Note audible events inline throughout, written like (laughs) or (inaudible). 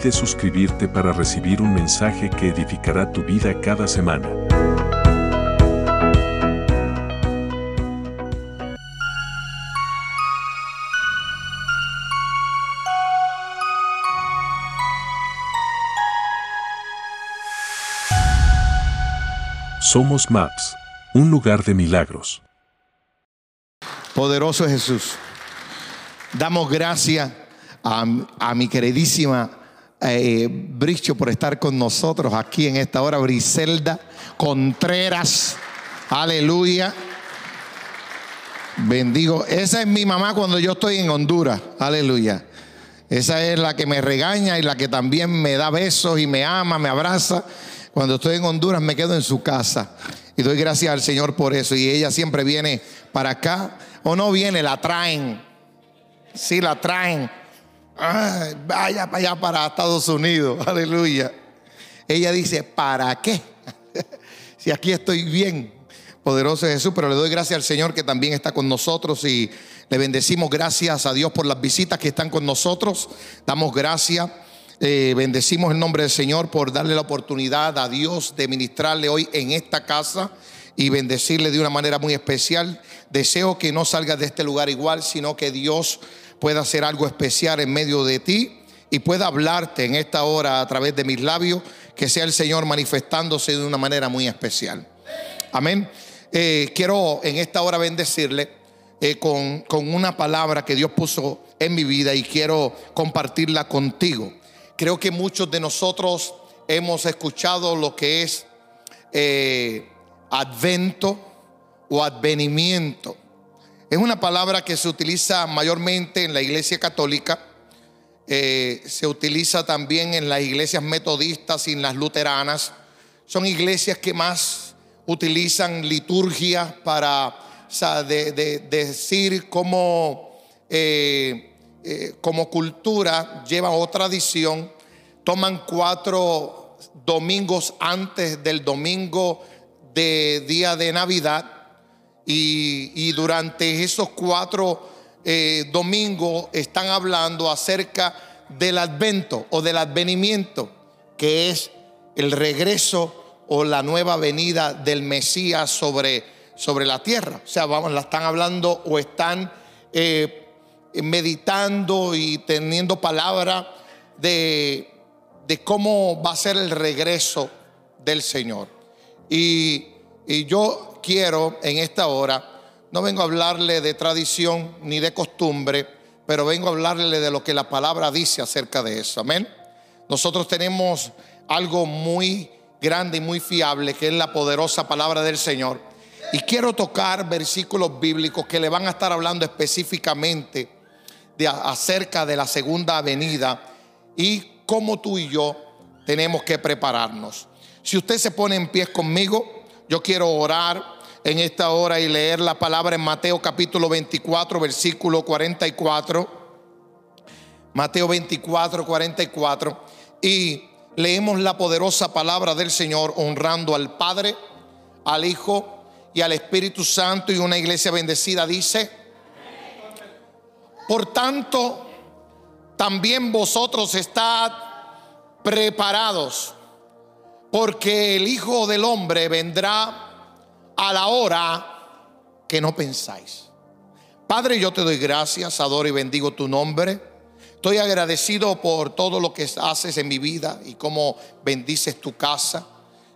Olvides suscribirte para recibir un mensaje que edificará tu vida cada semana. Somos Maps, un lugar de milagros. Poderoso Jesús. Damos gracias a, a mi queridísima eh, Bricho por estar con nosotros aquí en esta hora, Briselda Contreras. Aleluya. Bendigo. Esa es mi mamá cuando yo estoy en Honduras. Aleluya. Esa es la que me regaña y la que también me da besos y me ama, me abraza. Cuando estoy en Honduras me quedo en su casa. Y doy gracias al Señor por eso. Y ella siempre viene para acá. O no viene, la traen. Sí, la traen. Ay, vaya para allá, para Estados Unidos. (laughs) Aleluya. Ella dice, ¿para qué? (laughs) si aquí estoy bien. Poderoso Jesús, pero le doy gracias al Señor que también está con nosotros y le bendecimos gracias a Dios por las visitas que están con nosotros. Damos gracias. Eh, bendecimos el nombre del Señor por darle la oportunidad a Dios de ministrarle hoy en esta casa y bendecirle de una manera muy especial. Deseo que no salgas de este lugar igual, sino que Dios pueda hacer algo especial en medio de ti y pueda hablarte en esta hora a través de mis labios, que sea el Señor manifestándose de una manera muy especial. Amén. Eh, quiero en esta hora bendecirle eh, con, con una palabra que Dios puso en mi vida y quiero compartirla contigo. Creo que muchos de nosotros hemos escuchado lo que es eh, advento o advenimiento. Es una palabra que se utiliza mayormente en la iglesia católica, eh, se utiliza también en las iglesias metodistas y en las luteranas. Son iglesias que más utilizan liturgia para decir cómo, eh, eh, como cultura llevan o tradición, toman cuatro domingos antes del domingo de día de Navidad y, durante esos cuatro eh, domingos están hablando acerca del advento o del advenimiento, que es el regreso o la nueva venida del Mesías sobre, sobre la tierra. O sea, vamos, la están hablando o están eh, meditando y teniendo palabra de, de cómo va a ser el regreso del Señor. Y, y yo quiero en esta hora, no vengo a hablarle de tradición ni de costumbre, pero vengo a hablarle de lo que la palabra dice acerca de eso. Amén. Nosotros tenemos algo muy grande y muy fiable, que es la poderosa palabra del Señor. Y quiero tocar versículos bíblicos que le van a estar hablando específicamente de acerca de la segunda venida y cómo tú y yo tenemos que prepararnos. Si usted se pone en pie conmigo, yo quiero orar en esta hora y leer la palabra en Mateo capítulo 24, versículo 44. Mateo 24, 44. Y leemos la poderosa palabra del Señor honrando al Padre, al Hijo y al Espíritu Santo y una iglesia bendecida dice, por tanto, también vosotros estad preparados, porque el Hijo del Hombre vendrá a la hora que no pensáis. Padre, yo te doy gracias, adoro y bendigo tu nombre. Estoy agradecido por todo lo que haces en mi vida y cómo bendices tu casa,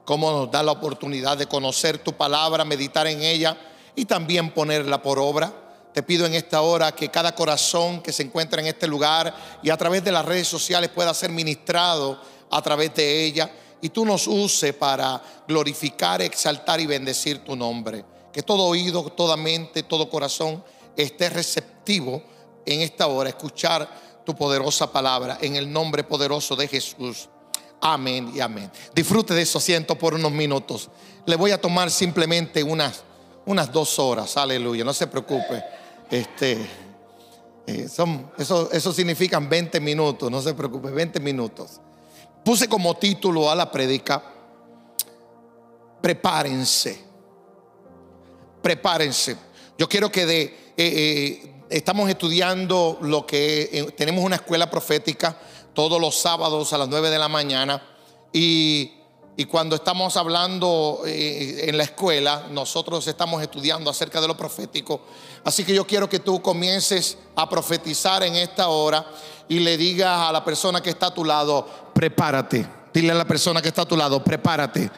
cómo nos da la oportunidad de conocer tu palabra, meditar en ella y también ponerla por obra. Te pido en esta hora que cada corazón que se encuentra en este lugar y a través de las redes sociales pueda ser ministrado a través de ella y tú nos uses para glorificar, exaltar y bendecir tu nombre. Que todo oído, toda mente, todo corazón esté receptivo en esta hora, escuchar tu poderosa palabra en el nombre poderoso de Jesús. Amén y amén. Disfrute de su asiento por unos minutos. Le voy a tomar simplemente unas, unas dos horas. Aleluya. No se preocupe. Este, eh, son, eso, eso significan 20 minutos. No se preocupe, 20 minutos. Puse como título a la predica, prepárense. Prepárense. Yo quiero que de, eh, eh, estamos estudiando lo que tenemos una escuela profética todos los sábados a las 9 de la mañana. Y, cuando estamos hablando eh, en la escuela, nosotros estamos estudiando acerca de lo profético. Así que yo quiero que tú comiences a profetizar en esta hora y le digas a la persona que está a tu lado, prepárate. Dile a la persona que está a tu lado, prepárate.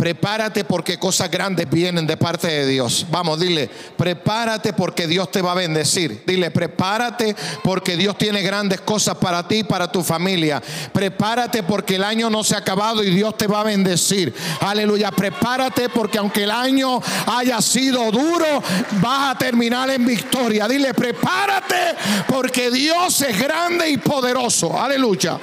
Prepárate porque cosas grandes vienen de parte de Dios. Vamos, dile, prepárate porque Dios te va a bendecir. Dile, prepárate porque Dios tiene grandes cosas para ti y para tu familia. Prepárate porque el año no se ha acabado y Dios te va a bendecir. Aleluya, prepárate porque aunque el año haya sido duro, vas a terminar en victoria. Dile, prepárate porque Dios es grande y poderoso. Aleluya.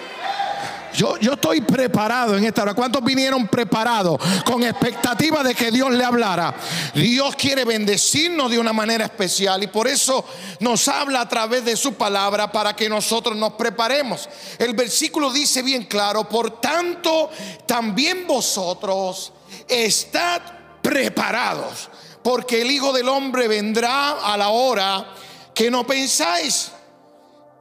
Yo, estoy preparado en esta hora. ¿Cuántos vinieron preparados con expectativa de que Dios le hablara? Dios quiere bendecirnos de una manera especial y por eso nos habla a través de su palabra para que nosotros nos preparemos. El versículo dice bien claro, por tanto, también vosotros estad preparados, porque el Hijo del Hombre vendrá a la hora que no pensáis.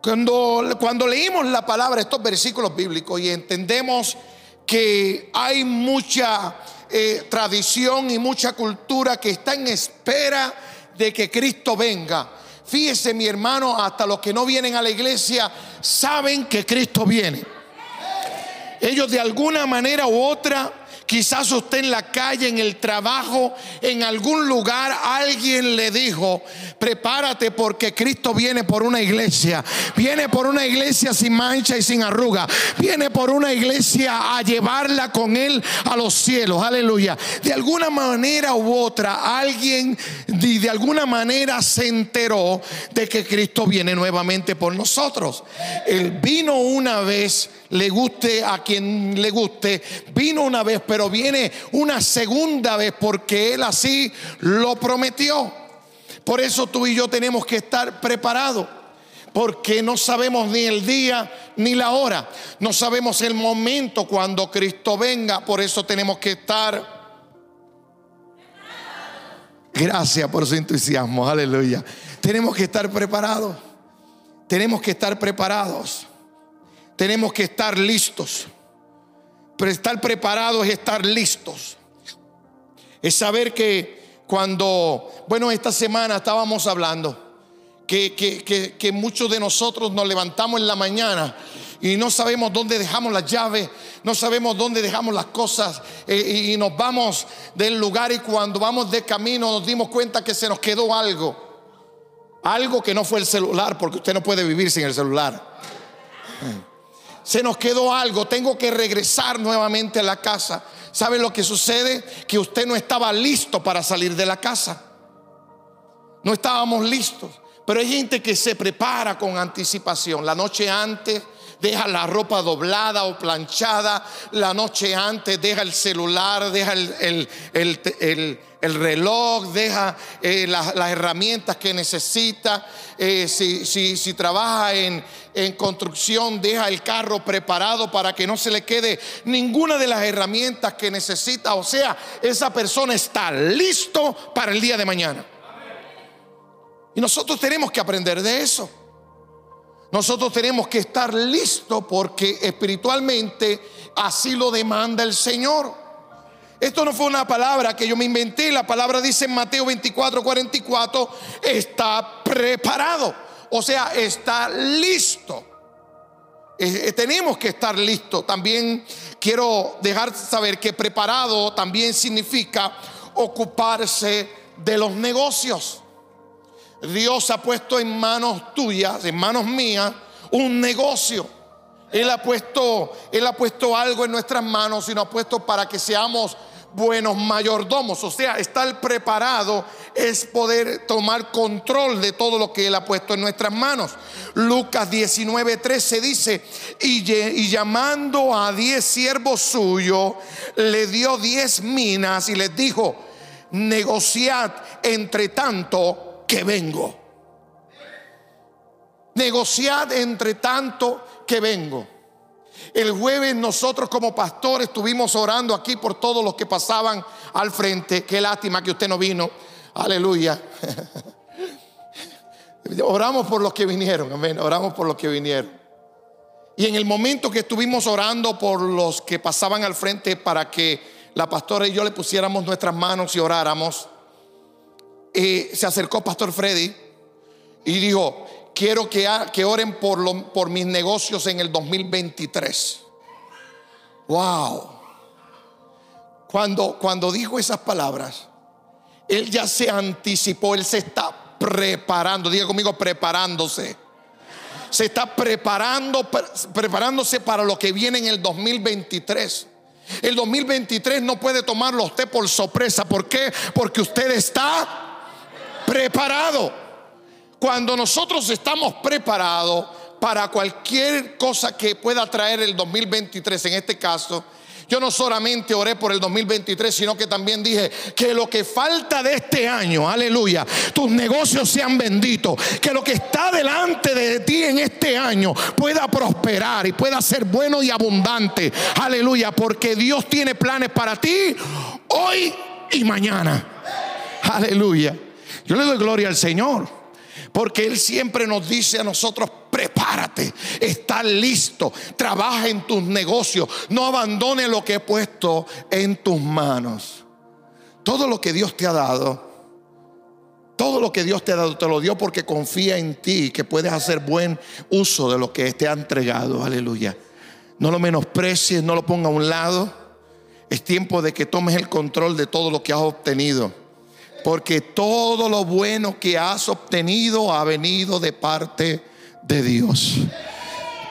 Cuando, cuando leímos la palabra, estos versículos bíblicos, y entendemos que hay mucha eh, tradición y mucha cultura que está en espera de que Cristo venga. Fíjese mi hermano, hasta los que no vienen a la iglesia saben que Cristo viene. Ellos de alguna manera u otra Quizás usted en la calle, en el trabajo, en algún lugar, alguien le dijo, prepárate porque Cristo viene por una iglesia. Viene por una iglesia sin mancha y sin arruga. Viene por una iglesia a llevarla con él a los cielos. Aleluya. De alguna manera u otra, alguien de, alguna manera se enteró de que Cristo viene nuevamente por nosotros. Él vino una vez le guste a quien le guste, vino una vez, pero viene una segunda vez porque Él así lo prometió. Por eso tú y yo tenemos que estar preparados. Porque no sabemos ni el día ni la hora. No sabemos el momento cuando Cristo venga. Por eso tenemos que estar Gracias por su entusiasmo, aleluya. Tenemos que estar preparados. Tenemos que estar preparados tenemos que estar listos. Pero estar preparados es estar listos. Es saber que cuando, bueno, esta semana estábamos hablando que, que, muchos de nosotros nos levantamos en la mañana y no sabemos dónde dejamos las llaves, no sabemos dónde dejamos las cosas eh, y nos vamos del lugar y cuando vamos de camino nos dimos cuenta que se nos quedó algo. Algo que no fue el celular, porque usted no puede vivir sin el celular se nos quedó algo, tengo que regresar nuevamente a la casa. ¿Sabe lo que sucede? Que usted no estaba listo para salir de la casa. No estábamos listos. Pero hay gente que se prepara con anticipación. La noche antes deja la ropa doblada o planchada. La noche antes deja el celular, deja el, reloj, deja eh, las, herramientas que necesita. Eh, si, si, trabaja en, en construcción, deja el carro preparado para que no se le quede ninguna de las herramientas que necesita. O sea, esa persona está listo para el día de mañana. Y nosotros tenemos que aprender de eso. Nosotros tenemos que estar listos porque espiritualmente así lo demanda el Señor. Esto no fue una palabra que yo me inventé, la palabra dice en Mateo 24, 44, está preparado, o sea, está listo. Eh, eh, tenemos que estar listos. También quiero dejar saber que preparado también significa ocuparse de los negocios. Dios ha puesto en manos tuyas, en manos mías, un negocio. Él ha puesto, Él ha puesto algo en nuestras manos y nos ha puesto para que seamos buenos mayordomos. O sea, estar preparado es poder tomar control de todo lo que Él ha puesto en nuestras manos. Lucas 19, 13 dice, y, y llamando a diez siervos suyos, le dio diez minas y les dijo, negociad entre tanto que vengo. Negociad entre tanto que vengo. El jueves nosotros como pastores estuvimos orando aquí por todos los que pasaban al frente. Qué lástima que usted no vino. Aleluya. (laughs) Oramos por los que vinieron, amén. Oramos por los que vinieron. Y en el momento que estuvimos orando por los que pasaban al frente para que la pastora y yo le pusiéramos nuestras manos y oráramos, se acercó Pastor Freddy y dijo, quiero que, oren por, por mis negocios en el 2023. Wow. Cuando, cuando dijo esas palabras, él ya se anticipó, él se está preparando, diga conmigo, preparándose. Se está preparando, preparándose para lo que viene en el 2023. El 2023 no puede tomarlo usted por sorpresa. ¿Por qué? Porque usted está preparado. Cuando nosotros estamos preparados para cualquier cosa que pueda traer el 2023, en este caso, yo no solamente oré por el 2023, sino que también dije que lo que falta de este año, aleluya, tus negocios sean benditos, que lo que está delante de ti en este año pueda prosperar y pueda ser bueno y abundante, aleluya, porque Dios tiene planes para ti hoy y mañana, aleluya. Yo le doy gloria al Señor. Porque Él siempre nos dice a nosotros, prepárate, está listo, trabaja en tus negocios, no abandone lo que he puesto en tus manos. Todo lo que Dios te ha dado, todo lo que Dios te ha dado, te lo dio porque confía en ti, que puedes hacer buen uso de lo que te ha entregado. Aleluya. No lo menosprecies, no lo ponga a un lado. Es tiempo de que tomes el control de todo lo que has obtenido porque todo lo bueno que has obtenido ha venido de parte de Dios.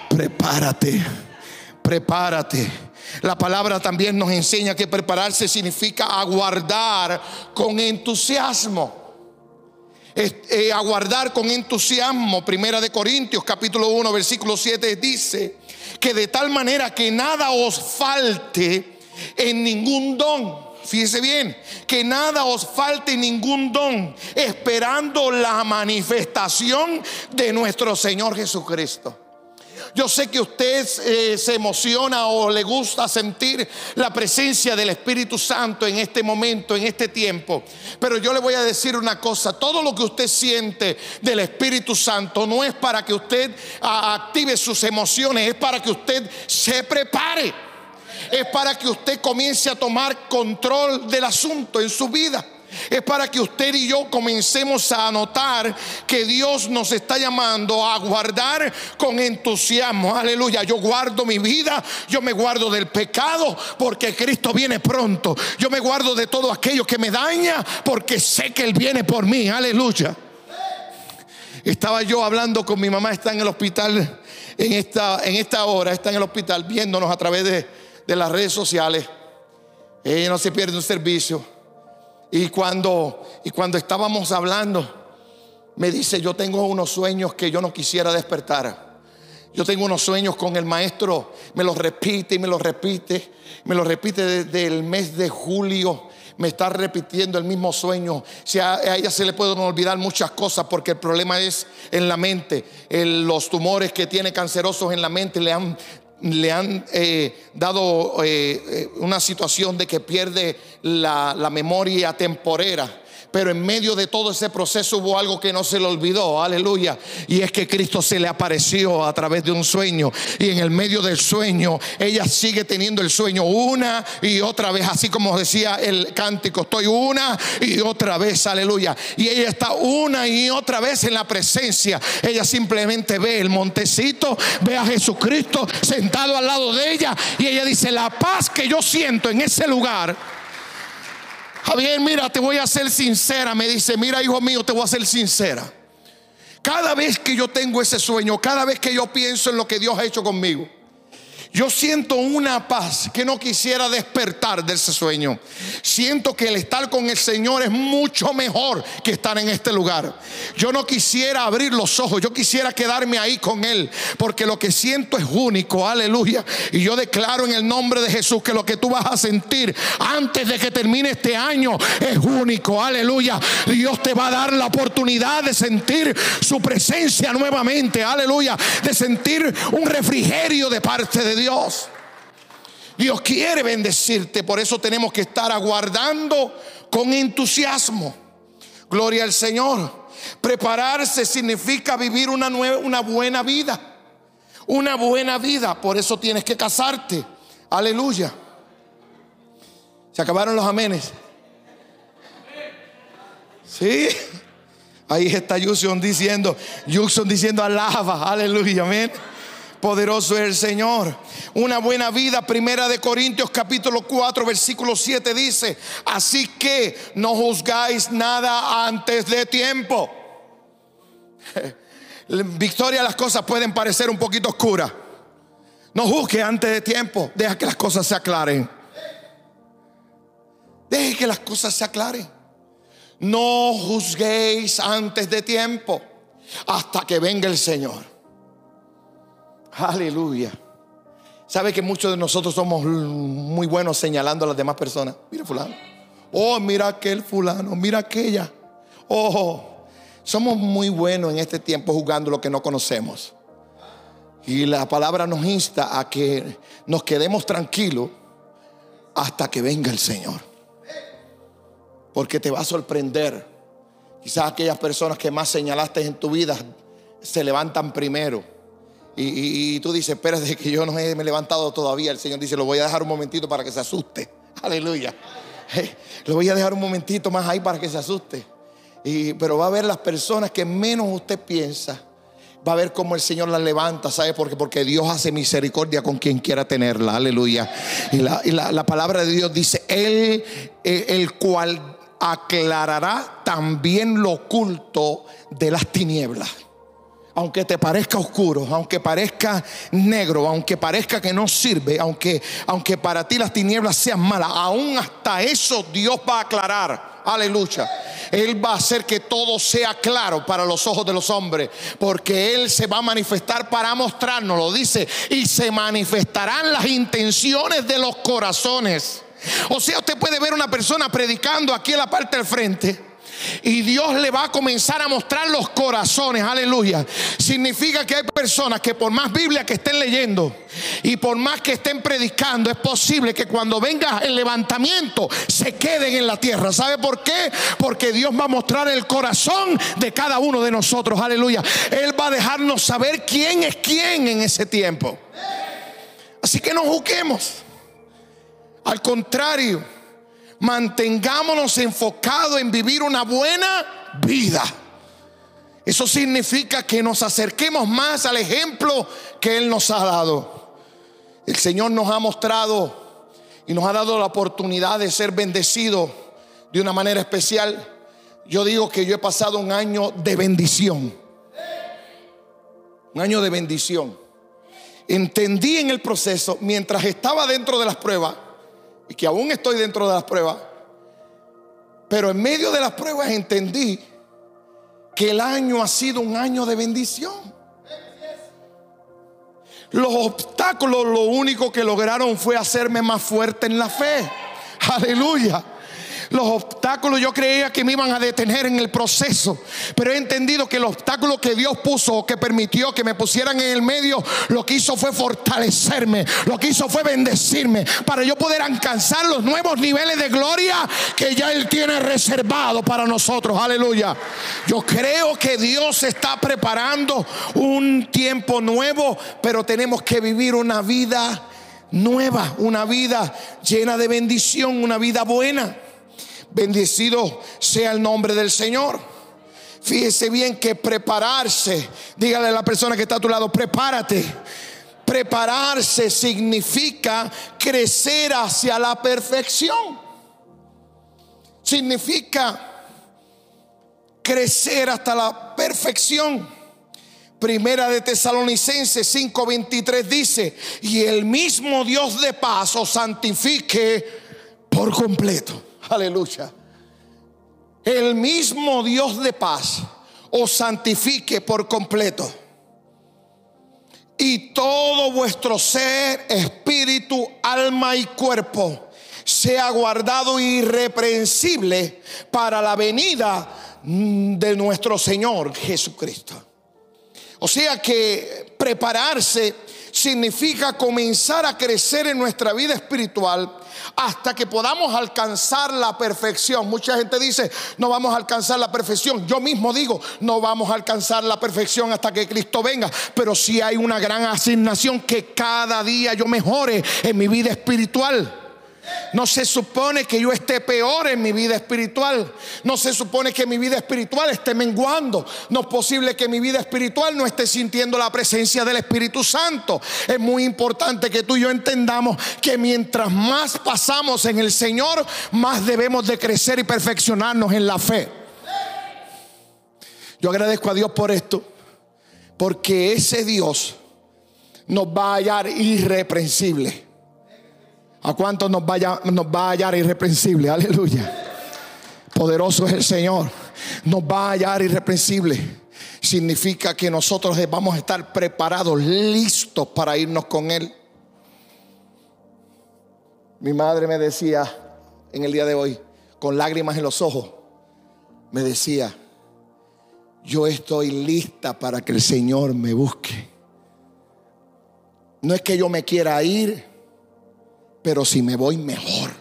Prepárate, prepárate. La palabra también nos enseña que prepararse significa aguardar con entusiasmo. Eh, aguardar con entusiasmo. Primera de Corintios capítulo 1 versículo 7 dice que de tal manera que nada os falte en ningún don Fíjese bien, que nada os falte ningún don, esperando la manifestación de nuestro Señor Jesucristo. Yo sé que usted eh, se emociona o le gusta sentir la presencia del Espíritu Santo en este momento, en este tiempo. Pero yo le voy a decir una cosa, todo lo que usted siente del Espíritu Santo no es para que usted active sus emociones, es para que usted se prepare es para que usted comience a tomar control del asunto en su vida. Es para que usted y yo comencemos a notar que Dios nos está llamando a guardar con entusiasmo. Aleluya. Yo guardo mi vida, yo me guardo del pecado porque Cristo viene pronto. Yo me guardo de todo aquello que me daña porque sé que Él viene por mí. Aleluya. Estaba yo hablando con mi mamá, está en el hospital en esta, en esta hora, está en el hospital viéndonos a través de de las redes sociales. Ella no se pierde un servicio. Y cuando, y cuando estábamos hablando, me dice, yo tengo unos sueños que yo no quisiera despertar. Yo tengo unos sueños con el maestro, me los repite y me los repite, me los repite desde el mes de julio, me está repitiendo el mismo sueño. Si a, ella se le pueden olvidar muchas cosas porque el problema es en la mente. los tumores que tiene cancerosos en la mente le han le han eh, dado eh, eh, una situación de que pierde la, la memoria temporera. Pero en medio de todo ese proceso hubo algo que no se le olvidó, aleluya. Y es que Cristo se le apareció a través de un sueño. Y en el medio del sueño, ella sigue teniendo el sueño una y otra vez, así como decía el cántico, estoy una y otra vez, aleluya. Y ella está una y otra vez en la presencia. Ella simplemente ve el montecito, ve a Jesucristo sentado al lado de ella. Y ella dice, la paz que yo siento en ese lugar Javier, mira, te voy a ser sincera. Me dice, mira, hijo mío, te voy a ser sincera. Cada vez que yo tengo ese sueño, cada vez que yo pienso en lo que Dios ha hecho conmigo, Yo siento una paz que no quisiera despertar de ese sueño. Siento que el estar con el Señor es mucho mejor que estar en este lugar. Yo no quisiera abrir los ojos, yo quisiera quedarme ahí con Él, porque lo que siento es único, aleluya. Y yo declaro en el nombre de Jesús que lo que tú vas a sentir antes de que termine este año es único, aleluya. Dios te va a dar la oportunidad de sentir su presencia nuevamente, aleluya. De sentir un refrigerio de parte de Dios. Dios. Dios quiere bendecirte, por eso tenemos que estar aguardando con entusiasmo. Gloria al Señor. Prepararse significa vivir una, nueva, una buena vida. Una buena vida, por eso tienes que casarte. Aleluya. Se acabaron los amenes. Sí. Ahí está Yuson diciendo, Yuson diciendo alaba, aleluya, amén. Poderoso es el Señor. Una buena vida, primera de Corintios capítulo 4, versículo 7 dice, así que no juzgáis nada antes de tiempo. (laughs) Victoria, las cosas pueden parecer un poquito oscuras. No juzgue antes de tiempo, deja que las cosas se aclaren. Deje que las cosas se aclaren. No juzguéis antes de tiempo hasta que venga el Señor. Aleluya. ¿Sabe que muchos de nosotros somos muy buenos señalando a las demás personas? Mira fulano. Oh, mira aquel fulano, mira aquella. Oh, somos muy buenos en este tiempo jugando lo que no conocemos. Y la palabra nos insta a que nos quedemos tranquilos hasta que venga el Señor. Porque te va a sorprender. Quizás aquellas personas que más señalaste en tu vida se levantan primero y, tú dices, espérate que yo no me he levantado todavía. El Señor dice, lo voy a dejar un momentito para que se asuste. (laughs) Aleluya. lo voy a dejar un momentito más ahí para que se asuste. Y, pero va a ver las personas que menos usted piensa. Va a ver cómo el Señor las levanta. ¿Sabe por qué? Porque Dios hace misericordia con quien quiera tenerla. Aleluya. Y la, palabra de Dios dice, Él, eh, el cual aclarará también lo oculto de las tinieblas aunque te parezca oscuro, aunque parezca negro, aunque parezca que no sirve, aunque, aunque para ti las tinieblas sean malas, aún hasta eso Dios va a aclarar. Aleluya. Él va a hacer que todo sea claro para los ojos de los hombres, porque Él se va a manifestar para mostrarnos, lo dice, y se manifestarán las intenciones de los corazones. O sea, usted puede ver una persona predicando aquí en la parte del frente y Dios le va a comenzar a mostrar los corazones, aleluya. Significa que hay personas que por más Biblia que estén leyendo y por más que estén predicando, es posible que cuando venga el levantamiento se queden en la tierra. ¿Sabe por qué? Porque Dios va a mostrar el corazón de cada uno de nosotros, aleluya. Él va a dejarnos saber quién es quién en ese tiempo. Así que no juzguemos. Al contrario, mantengámonos enfocados en vivir una buena vida. Eso significa que nos acerquemos más al ejemplo que Él nos ha dado. El Señor nos ha mostrado y nos ha dado la oportunidad de ser bendecidos de una manera especial. Yo digo que yo he pasado un año de bendición. Un año de bendición. Entendí en el proceso, mientras estaba dentro de las pruebas, y que aún estoy dentro de las pruebas, pero en medio de las pruebas entendí que el año ha sido un año de bendición. Los obstáculos lo único que lograron fue hacerme más fuerte en la fe. Aleluya los obstáculos yo creía que me iban a detener en el proceso, pero he entendido que el obstáculo que Dios puso, que permitió que me pusieran en el medio, lo que hizo fue fortalecerme, lo que hizo fue bendecirme, para yo poder alcanzar los nuevos niveles de gloria que ya Él tiene reservado para nosotros. Aleluya. Yo creo que Dios está preparando un tiempo nuevo, pero tenemos que vivir una vida nueva, una vida llena de bendición, una vida buena. Bendecido sea el nombre del Señor. Fíjese bien que prepararse, dígale a la persona que está a tu lado, prepárate. Prepararse significa crecer hacia la perfección. Significa crecer hasta la perfección. Primera de Tesalonicenses 5:23 dice, y el mismo Dios de paz os santifique por completo. Aleluya. El mismo Dios de paz os santifique por completo. Y todo vuestro ser, espíritu, alma y cuerpo sea guardado irreprensible para la venida de nuestro Señor Jesucristo. O sea que prepararse significa comenzar a crecer en nuestra vida espiritual hasta que podamos alcanzar la perfección. Mucha gente dice, no vamos a alcanzar la perfección. Yo mismo digo, no vamos a alcanzar la perfección hasta que Cristo venga. Pero si hay una gran asignación que cada día yo mejore en mi vida espiritual. No se supone que yo esté peor en mi vida espiritual. No se supone que mi vida espiritual esté menguando. No es posible que mi vida espiritual no esté sintiendo la presencia del Espíritu Santo. Es muy importante que tú y yo entendamos que mientras más pasamos en el Señor, más debemos de crecer y perfeccionarnos en la fe. Yo agradezco a Dios por esto, porque ese Dios nos va a hallar irreprensible. ¿A cuántos nos, nos va a hallar irreprensible? Aleluya. Poderoso es el Señor. Nos va a hallar irreprensible. Significa que nosotros vamos a estar preparados, listos para irnos con Él. Mi madre me decía en el día de hoy, con lágrimas en los ojos, me decía, yo estoy lista para que el Señor me busque. No es que yo me quiera ir pero si me voy mejor.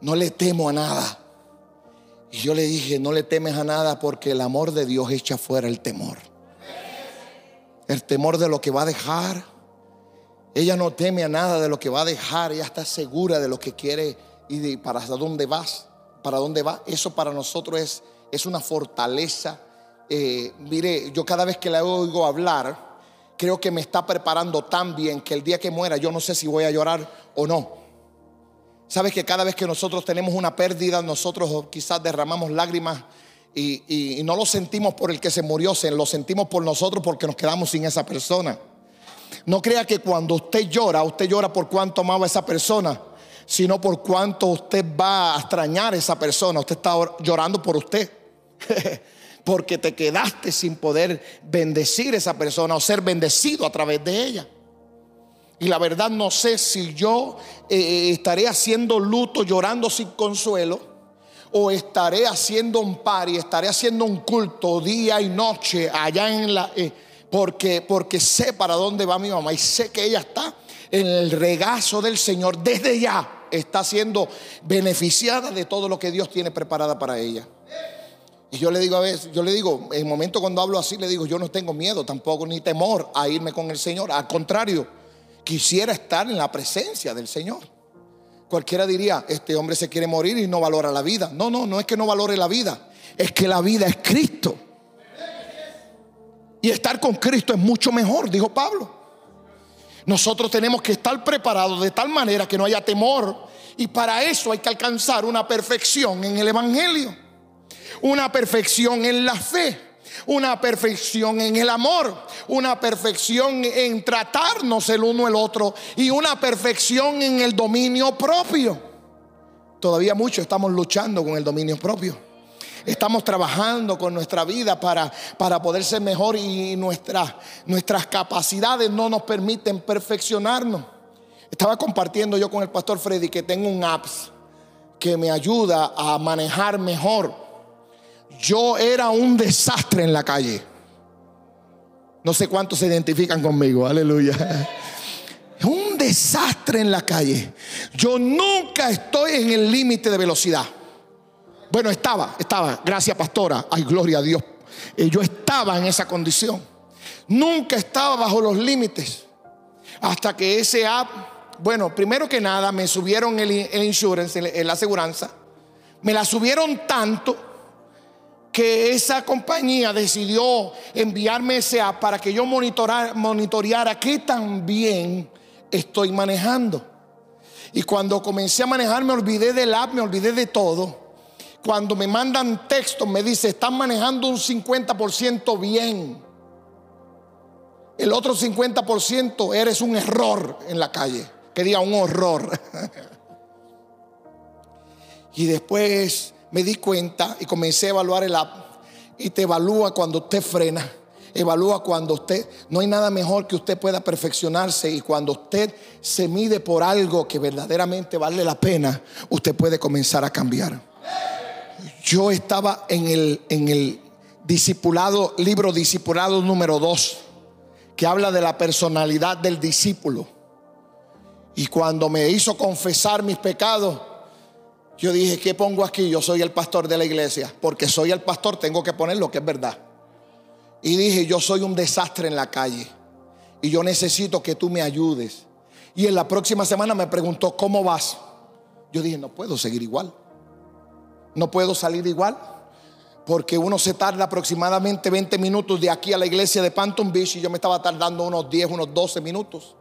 No le temo a nada. Y yo le dije, no le temes a nada porque el amor de Dios echa fuera el temor. El temor de lo que va a dejar. Ella no teme a nada de lo que va a dejar. Ella está segura de lo que quiere y de para dónde vas. Para dónde va. Eso para nosotros es, es una fortaleza. Eh, mire, yo cada vez que la oigo hablar, creo que me está preparando tan bien que el día que muera yo no sé si voy a llorar o no. Sabes que cada vez que nosotros tenemos una pérdida, nosotros quizás derramamos lágrimas y, no lo sentimos por el que se murió, lo sentimos por nosotros porque nos quedamos sin esa persona. No crea que cuando usted llora, usted llora por cuánto amaba a esa persona, sino por cuánto usted va a extrañar a esa persona. Usted está llorando por usted. (laughs) porque te quedaste sin poder bendecir a esa persona o ser bendecido a través de ella. Y la verdad no sé si yo eh, eh, estaré haciendo luto, llorando sin consuelo, o estaré haciendo un par y estaré haciendo un culto día y noche allá en la... Eh, porque, porque sé para dónde va mi mamá y sé que ella está en el regazo del Señor desde ya. Está siendo beneficiada de todo lo que Dios tiene preparada para ella. Y yo le digo a veces, yo le digo, en el momento cuando hablo así, le digo, yo no tengo miedo tampoco, ni temor a irme con el Señor. Al contrario, quisiera estar en la presencia del Señor. Cualquiera diría, este hombre se quiere morir y no valora la vida. No, no, no es que no valore la vida, es que la vida es Cristo. Y estar con Cristo es mucho mejor, dijo Pablo. Nosotros tenemos que estar preparados de tal manera que no haya temor. Y para eso hay que alcanzar una perfección en el Evangelio una perfección en la fe, una perfección en el amor, una perfección en tratarnos el uno el otro y una perfección en el dominio propio. Todavía mucho estamos luchando con el dominio propio. Estamos trabajando con nuestra vida para, para poder ser mejor y nuestras capacidades no nos permiten perfeccionarnos. Estaba compartiendo yo con el pastor Freddy que tengo un apps que me ayuda a manejar mejor yo era un desastre en la calle. No sé cuántos se identifican conmigo, aleluya. Un desastre en la calle. Yo nunca estoy en el límite de velocidad. Bueno, estaba, estaba, gracias pastora, ay gloria a Dios. Eh, yo estaba en esa condición. Nunca estaba bajo los límites. Hasta que ese app, bueno, primero que nada me subieron el, insurance, la aseguranza. Me la subieron tanto que esa compañía decidió enviarme ese app para que yo monitoreara qué tan bien estoy manejando. Y cuando comencé a manejar me olvidé del app, me olvidé de todo. cuando me mandan textos me dice, están manejando un 50% bien. El otro 50% eres un error en la calle. Que diga un horror. (laughs) y después me di cuenta y comencé a evaluar el app. Y te evalúa cuando usted frena. Evalúa cuando usted, no hay nada mejor que usted pueda perfeccionarse y cuando usted se mide por algo que verdaderamente vale la pena, usted puede comenzar a cambiar. Yo estaba en el, en el discipulado, libro discipulado número 2 que habla de la personalidad del discípulo. Y cuando me hizo confesar mis pecados, yo dije, ¿qué pongo aquí? Yo soy el pastor de la iglesia, porque soy el pastor, tengo que poner lo que es verdad. Y dije, yo soy un desastre en la calle y yo necesito que tú me ayudes. Y en la próxima semana me preguntó, ¿cómo vas? Yo dije, no puedo seguir igual. No puedo salir igual. Porque uno se tarda aproximadamente 20 minutos de aquí a la iglesia de Panton Beach y yo me estaba tardando unos 10, unos 12 minutos.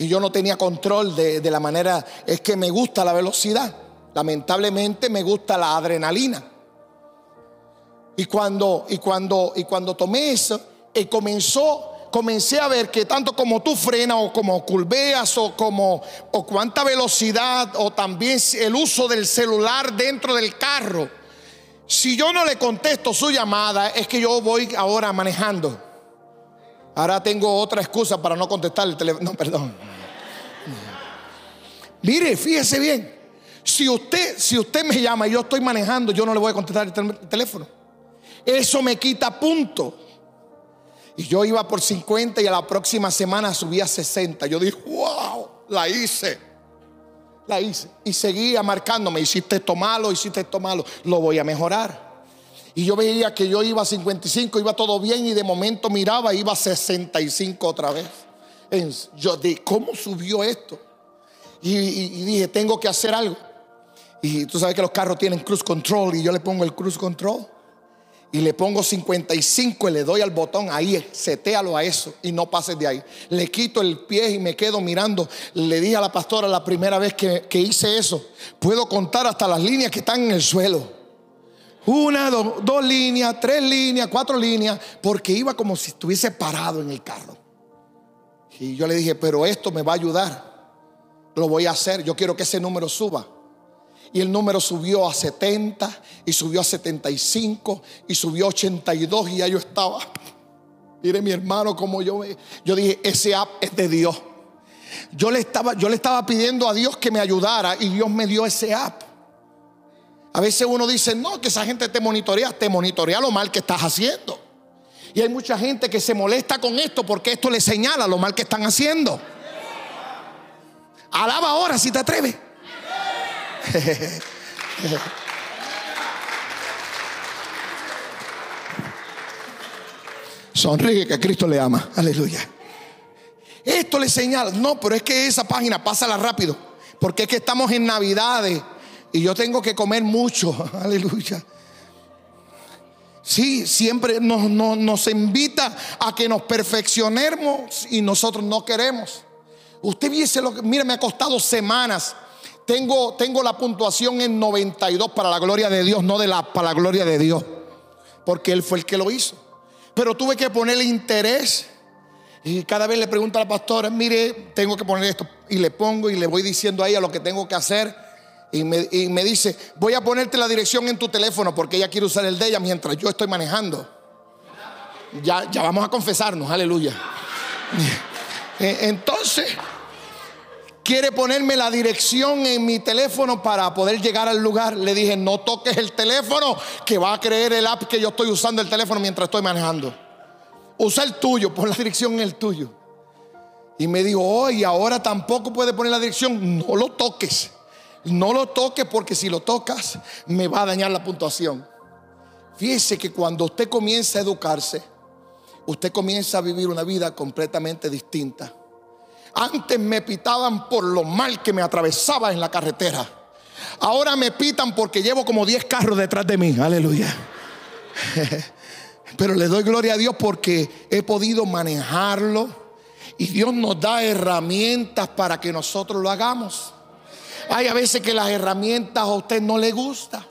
Y yo no tenía control de, la manera, es que me gusta la velocidad. Lamentablemente me gusta la adrenalina. Y cuando, y cuando, y cuando tomé eso, y comenzó comencé a ver que tanto como tú frenas o como curveas o como o cuánta velocidad o también el uso del celular dentro del carro. Si yo no le contesto su llamada, es que yo voy ahora manejando. Ahora tengo otra excusa para no contestar el teléfono. No, perdón. Mire, fíjese bien. Si usted, si usted me llama y yo estoy manejando, yo no le voy a contestar el teléfono. Eso me quita punto. Y yo iba por 50 y a la próxima semana subía a 60. Yo dije, wow, la hice. La hice. Y seguía marcándome, hiciste esto malo, hiciste esto malo, lo voy a mejorar. Y yo veía que yo iba a 55, iba todo bien y de momento miraba, iba a 65 otra vez. Yo dije, ¿cómo subió esto? Y, dije, tengo que hacer algo. Y tú sabes que los carros tienen cruise control y yo le pongo el cruise control y le pongo 55 y le doy al botón, ahí, setéalo a eso y no pases de ahí. Le quito el pie y me quedo mirando. Le dije a la pastora la primera vez que, hice eso, puedo contar hasta las líneas que están en el suelo. Una, dos líneas, tres líneas, cuatro líneas, porque iba como si estuviese parado en el carro. Y yo le dije, pero esto me va a ayudar. Lo voy a hacer. Yo quiero que ese número suba. Y el número subió a 70 y subió a 75 y subió a 82 y ya yo estaba. Mire mi hermano como yo yo dije, ese app es de Dios. Yo le estaba yo le estaba pidiendo a Dios que me ayudara y Dios me dio ese app. A veces uno dice, "No, que esa gente te monitorea, te monitorea lo mal que estás haciendo." Y hay mucha gente que se molesta con esto porque esto le señala lo mal que están haciendo. Alaba ahora si te atreves. (laughs) Sonríe que Cristo le ama. Aleluya. Esto le señala. No, pero es que esa página pásala rápido. Porque es que estamos en Navidades y yo tengo que comer mucho. (laughs) Aleluya. Sí, siempre nos, nos, invita a que nos perfeccionemos y nosotros no queremos. Usted viese lo que, mire, me ha costado semanas tengo, tengo la puntuación en 92 para la gloria de Dios, no de la, para la gloria de Dios. Porque Él fue el que lo hizo. Pero tuve que ponerle interés. Y cada vez le pregunto a la pastora, mire, tengo que poner esto. Y le pongo y le voy diciendo a ella lo que tengo que hacer. Y me, dice, voy a ponerte la dirección en tu teléfono porque ella quiere usar el de ella mientras yo estoy manejando. Ya, ya vamos a confesarnos, aleluya. (laughs) Eh, entonces, quiere ponerme la dirección en mi teléfono para poder llegar al lugar. Le dije, no toques el teléfono, que va a creer el app que yo estoy usando el teléfono mientras estoy manejando. Usa el tuyo, pon la dirección en el tuyo. Y me dijo, oh, y ahora tampoco puede poner la dirección. No lo toques. No lo toques porque si lo tocas me va a dañar la puntuación. Fíjese que cuando usted comienza a educarse, usted comienza a vivir una vida completamente distinta. Antes me pitaban por lo mal que me atravesaba en la carretera. Ahora me pitan porque llevo como 10 carros detrás de mí. Aleluya. (laughs) Pero le doy gloria a Dios porque he podido manejarlo y Dios nos da herramientas para que nosotros lo hagamos. Hay a veces que las herramientas a usted no le gustan.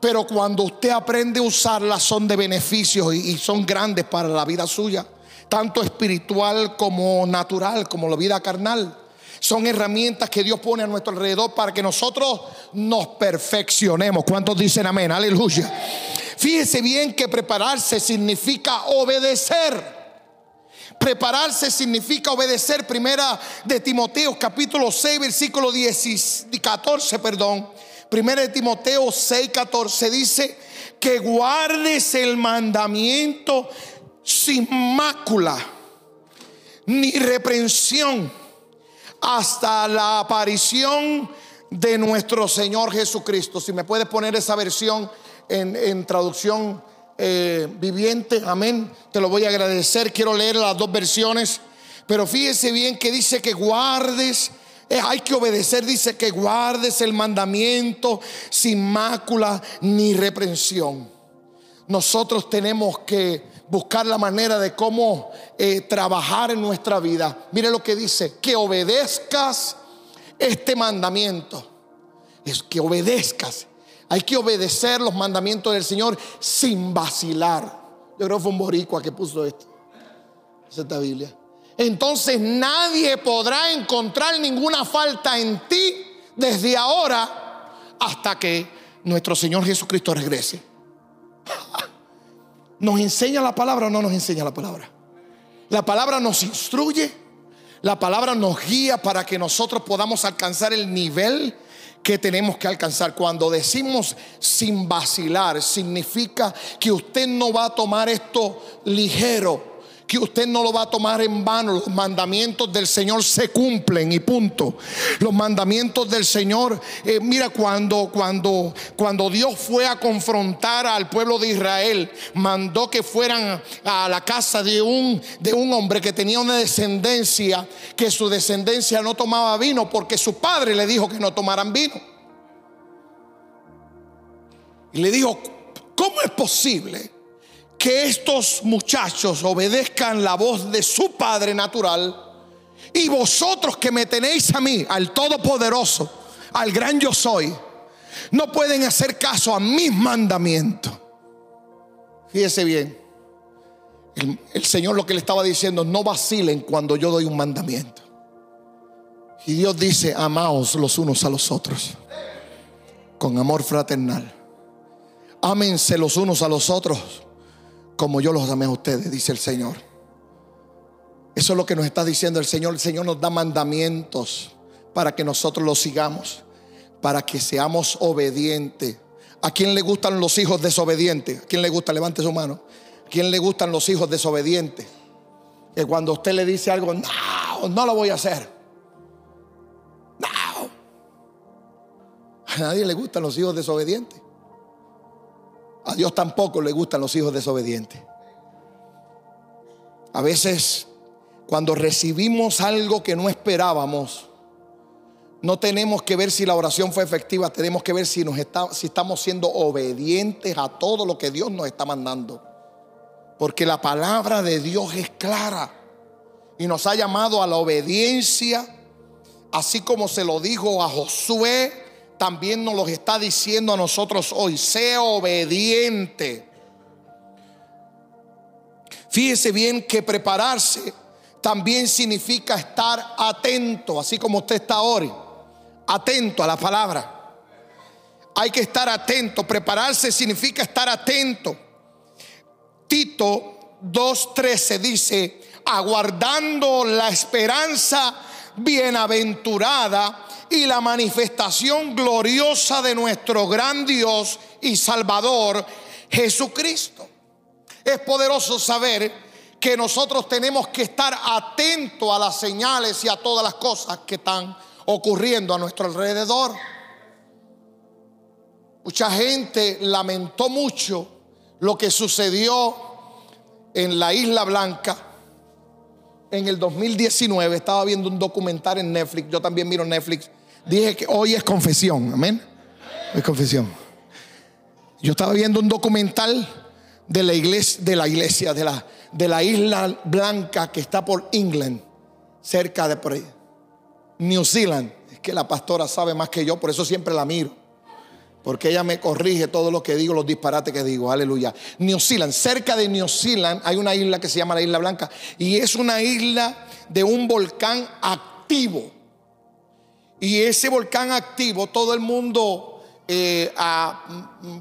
Pero cuando usted aprende a usarlas son de beneficio y, y son grandes para la vida suya, tanto espiritual como natural, como la vida carnal. Son herramientas que Dios pone a nuestro alrededor para que nosotros nos perfeccionemos. ¿Cuántos dicen amén? Aleluya. Fíjese bien que prepararse significa obedecer. Prepararse significa obedecer. Primera de Timoteo capítulo 6 versículo 10, 14, perdón. Primera de Timoteo 6, 14 dice que guardes el mandamiento sin mácula ni reprensión hasta la aparición de nuestro Señor Jesucristo. Si me puedes poner esa versión en, traducción eh, viviente, amén, te lo voy a agradecer. Quiero leer las dos versiones, pero fíjese bien que dice que guardes. Eh, hay que obedecer, dice que guardes el mandamiento sin mácula ni reprensión. Nosotros tenemos que buscar la manera de cómo eh, trabajar en nuestra vida. Mire lo que dice, que obedezcas este mandamiento. Es que obedezcas. Hay que obedecer los mandamientos del Señor sin vacilar. Yo creo que fue un boricua que puso esto. Esta Biblia. Entonces nadie podrá encontrar ninguna falta en ti desde ahora hasta que nuestro Señor Jesucristo regrese. (laughs) ¿Nos enseña la palabra o no nos enseña la palabra? La palabra nos instruye, la palabra nos guía para que nosotros podamos alcanzar el nivel que tenemos que alcanzar. Cuando decimos sin vacilar, significa que usted no va a tomar esto ligero que usted no lo va a tomar en vano. Los mandamientos del Señor se cumplen y punto. Los mandamientos del Señor, eh, mira, cuando, cuando, cuando Dios fue a confrontar al pueblo de Israel, mandó que fueran a la casa de un, de un hombre que tenía una descendencia, que su descendencia no tomaba vino porque su padre le dijo que no tomaran vino. Y le dijo, ¿cómo es posible? Que estos muchachos obedezcan la voz de su Padre natural y vosotros que me tenéis a mí, al Todopoderoso, al gran yo soy, no pueden hacer caso a mis mandamientos. Fíjese bien, el, Señor lo que le estaba diciendo, no vacilen cuando yo doy un mandamiento. Y Dios dice, amaos los unos a los otros, con amor fraternal. Ámense los unos a los otros como yo los amé a ustedes, dice el Señor. Eso es lo que nos está diciendo el Señor. El Señor nos da mandamientos para que nosotros los sigamos, para que seamos obedientes. ¿A quién le gustan los hijos desobedientes? ¿A quién le gusta? Levante su mano. ¿A quién le gustan los hijos desobedientes? Que cuando usted le dice algo, no, no lo voy a hacer. No. A nadie le gustan los hijos desobedientes. A Dios tampoco le gustan los hijos desobedientes. A veces, cuando recibimos algo que no esperábamos, no tenemos que ver si la oración fue efectiva, tenemos que ver si, nos si estamos siendo obedientes a todo lo que Dios nos está mandando. Porque la palabra de Dios es clara y nos ha llamado a la obediencia, así como se lo dijo a Josué también nos lo está diciendo a nosotros hoy. Sea obediente. Fíjese bien que prepararse también significa estar atento, así como usted está hoy. Atento a la palabra. Hay que estar atento. Prepararse significa estar atento. Tito 2.13 dice, aguardando la esperanza bienaventurada y la manifestación gloriosa de nuestro gran Dios y Salvador Jesucristo. Es poderoso saber que nosotros tenemos que estar atentos a las señales y a todas las cosas que están ocurriendo a nuestro alrededor. Mucha gente lamentó mucho lo que sucedió en la Isla Blanca en el 2019. Estaba viendo un documental en Netflix, yo también miro Netflix Dije que hoy es confesión, amén. Es confesión. Yo estaba viendo un documental de la iglesia, de la iglesia, de la, de la isla blanca que está por England, cerca de por ahí. New Zealand, Es que la pastora sabe más que yo, por eso siempre la miro. Porque ella me corrige todo lo que digo, los disparates que digo. Aleluya. New Zealand, cerca de New Zealand hay una isla que se llama la Isla Blanca. Y es una isla de un volcán activo. Y ese volcán activo, todo el mundo eh,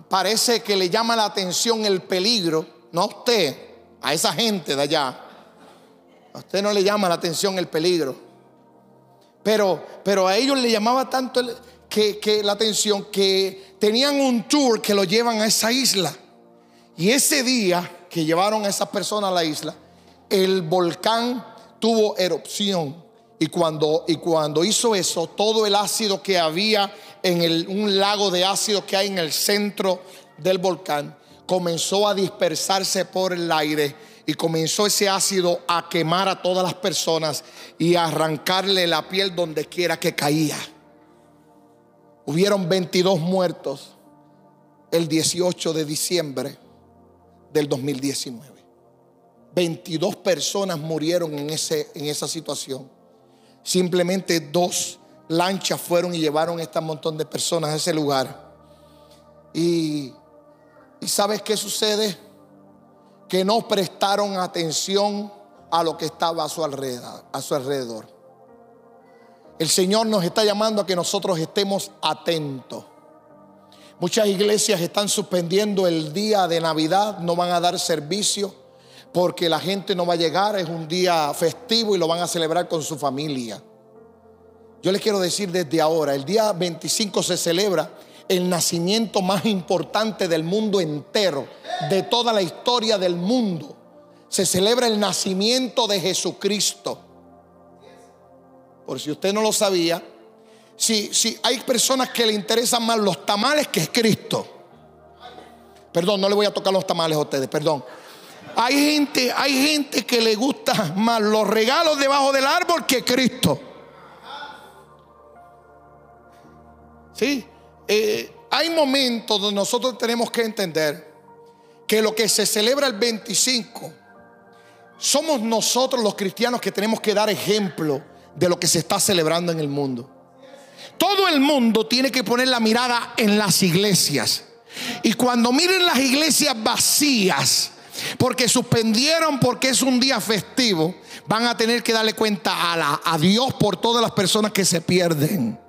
parece que le llama la atención el peligro. No a usted, a esa gente de allá. A usted no le llama la atención el peligro. Pero, pero a ellos le llamaba tanto que, que la atención que tenían un tour que lo llevan a esa isla. Y ese día que llevaron a esas personas a la isla, el volcán tuvo erupción. Y cuando, y cuando hizo eso, todo el ácido que había en el, un lago de ácido que hay en el centro del volcán comenzó a dispersarse por el aire y comenzó ese ácido a quemar a todas las personas y a arrancarle la piel donde quiera que caía. Hubieron 22 muertos el 18 de diciembre del 2019. 22 personas murieron en, ese, en esa situación. Simplemente dos lanchas fueron y llevaron a este montón de personas a ese lugar. Y, ¿sabes qué sucede? Que no prestaron atención a lo que estaba a su. A su alrededor. El Señor nos está llamando a que nosotros estemos atentos. Muchas iglesias están suspendiendo el día de Navidad, no van a dar servicio porque la gente no va a llegar, es un día festivo y lo van a celebrar con su familia. Yo les quiero decir desde ahora, el día 25 se celebra el nacimiento más importante del mundo entero, de toda la historia del mundo. Se celebra el nacimiento de Jesucristo por si usted no lo sabía, si, si hay personas que le interesan más los tamales que es Cristo. Perdón, no le voy a tocar los tamales a ustedes, perdón. Hay gente, hay gente que le gusta más los regalos debajo del árbol que Cristo. Sí, eh, hay momentos donde nosotros tenemos que entender que lo que se celebra el 25 somos nosotros los cristianos que tenemos que dar ejemplo de lo que se está celebrando en el mundo. Todo el mundo tiene que poner la mirada en las iglesias. Y cuando miren las iglesias vacías, porque suspendieron porque es un día festivo, van a tener que darle cuenta a, la, a Dios por todas las personas que se pierden.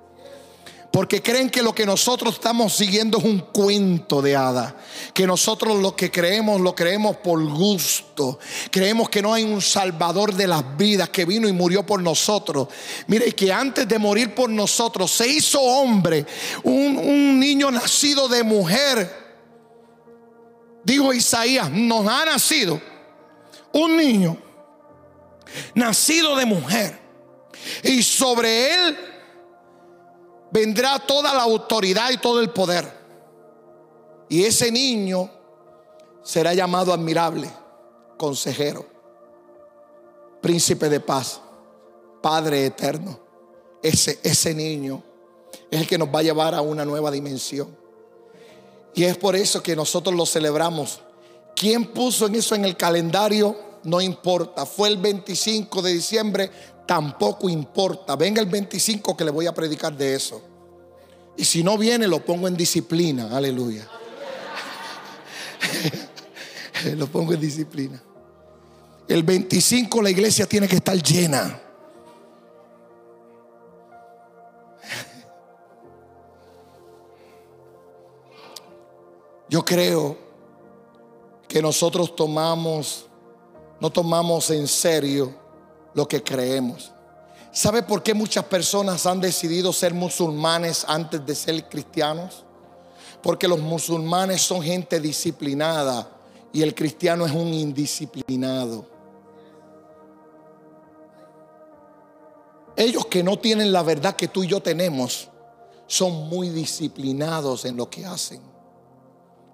Porque creen que lo que nosotros estamos siguiendo es un cuento de hada. Que nosotros lo que creemos lo creemos por gusto. Creemos que no hay un salvador de las vidas que vino y murió por nosotros. Mire, que antes de morir por nosotros se hizo hombre. Un, un niño nacido de mujer. Dijo Isaías, nos ha nacido un niño nacido de mujer. Y sobre él vendrá toda la autoridad y todo el poder. Y ese niño será llamado admirable, consejero, príncipe de paz, Padre eterno. Ese, ese niño es el que nos va a llevar a una nueva dimensión. Y es por eso que nosotros lo celebramos. ¿Quién puso en eso en el calendario? No importa. Fue el 25 de diciembre tampoco importa. Venga el 25 que le voy a predicar de eso. Y si no viene, lo pongo en disciplina. Aleluya. (laughs) lo pongo en disciplina. El 25 la iglesia tiene que estar llena. Yo creo que nosotros tomamos, no tomamos en serio lo que creemos. ¿Sabe por qué muchas personas han decidido ser musulmanes antes de ser cristianos? Porque los musulmanes son gente disciplinada y el cristiano es un indisciplinado. Ellos que no tienen la verdad que tú y yo tenemos son muy disciplinados en lo que hacen.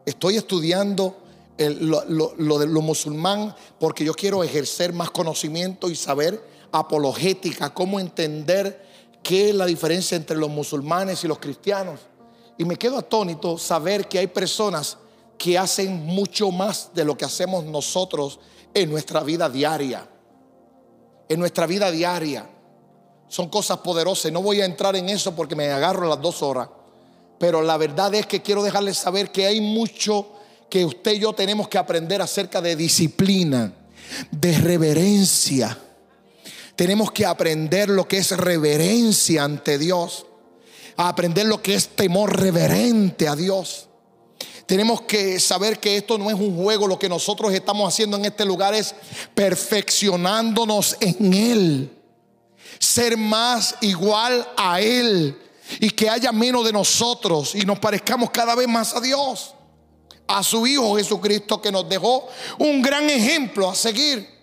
Estoy estudiando lo, de lo musulmán porque yo quiero ejercer más conocimiento y saber apologética, cómo entender qué es la diferencia entre los musulmanes y los cristianos. Y me quedo atónito saber que hay personas que hacen mucho más de lo que hacemos nosotros en nuestra vida diaria. En nuestra vida diaria. Son cosas poderosas. No voy a entrar en eso porque me agarro las dos horas. Pero la verdad es que quiero dejarles saber que hay mucho que usted y yo tenemos que aprender acerca de disciplina, de reverencia. Tenemos que aprender lo que es reverencia ante Dios. Aprender lo que es temor reverente a Dios. Tenemos que saber que esto no es un juego, lo que nosotros estamos haciendo en este lugar es perfeccionándonos en Él. Ser más igual a Él y que haya menos de nosotros y nos parezcamos cada vez más a Dios, a su Hijo Jesucristo que nos dejó un gran ejemplo a seguir.